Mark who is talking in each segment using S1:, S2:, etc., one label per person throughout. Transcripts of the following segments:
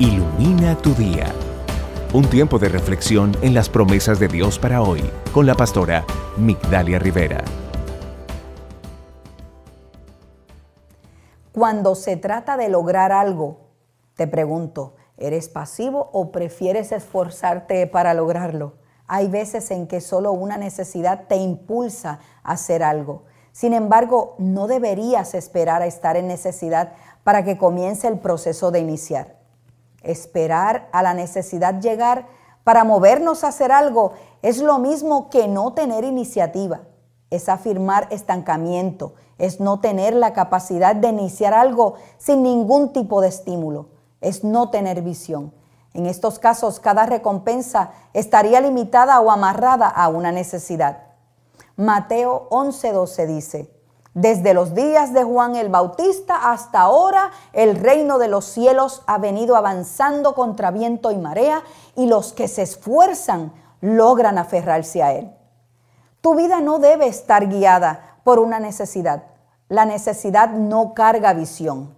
S1: Ilumina tu día. Un tiempo de reflexión en las promesas de Dios para hoy con la pastora Migdalia Rivera.
S2: Cuando se trata de lograr algo, te pregunto, ¿eres pasivo o prefieres esforzarte para lograrlo? Hay veces en que solo una necesidad te impulsa a hacer algo. Sin embargo, no deberías esperar a estar en necesidad para que comience el proceso de iniciar. Esperar a la necesidad llegar para movernos a hacer algo es lo mismo que no tener iniciativa. Es afirmar estancamiento, es no tener la capacidad de iniciar algo sin ningún tipo de estímulo, es no tener visión. En estos casos, cada recompensa estaría limitada o amarrada a una necesidad. Mateo 11:12 dice, desde los días de Juan el Bautista hasta ahora, el reino de los cielos ha venido avanzando contra viento y marea y los que se esfuerzan logran aferrarse a él. Tu vida no debe estar guiada por una necesidad. La necesidad no carga visión.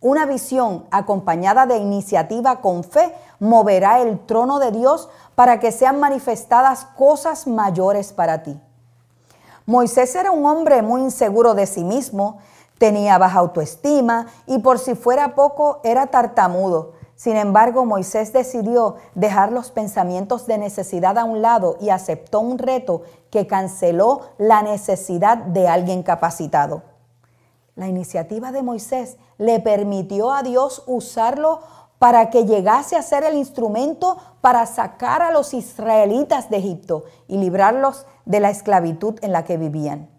S2: Una visión acompañada de iniciativa con fe moverá el trono de Dios para que sean manifestadas cosas mayores para ti. Moisés era un hombre muy inseguro de sí mismo, tenía baja autoestima y por si fuera poco era tartamudo. Sin embargo, Moisés decidió dejar los pensamientos de necesidad a un lado y aceptó un reto que canceló la necesidad de alguien capacitado. La iniciativa de Moisés le permitió a Dios usarlo para que llegase a ser el instrumento para sacar a los israelitas de Egipto y librarlos de la esclavitud en la que vivían.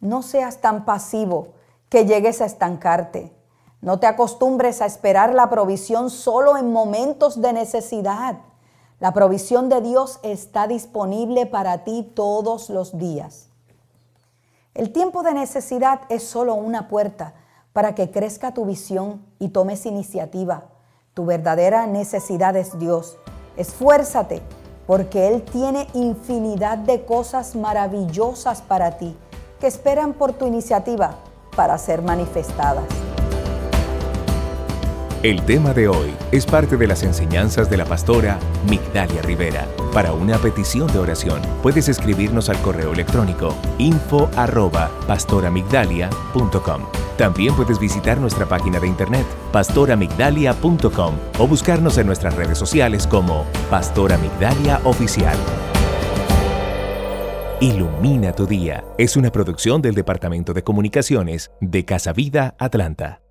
S2: No seas tan pasivo que llegues a estancarte. No te acostumbres a esperar la provisión solo en momentos de necesidad. La provisión de Dios está disponible para ti todos los días. El tiempo de necesidad es solo una puerta para que crezca tu visión y tomes iniciativa tu verdadera necesidad es Dios. Esfuérzate porque Él tiene infinidad de cosas maravillosas para ti que esperan por tu iniciativa para ser manifestadas.
S1: El tema de hoy es parte de las enseñanzas de la pastora Migdalia Rivera. Para una petición de oración, puedes escribirnos al correo electrónico info arroba. También puedes visitar nuestra página de internet pastoramigdalia.com o buscarnos en nuestras redes sociales como Pastora Migdalia Oficial. Ilumina tu día es una producción del Departamento de Comunicaciones de Casa Vida Atlanta.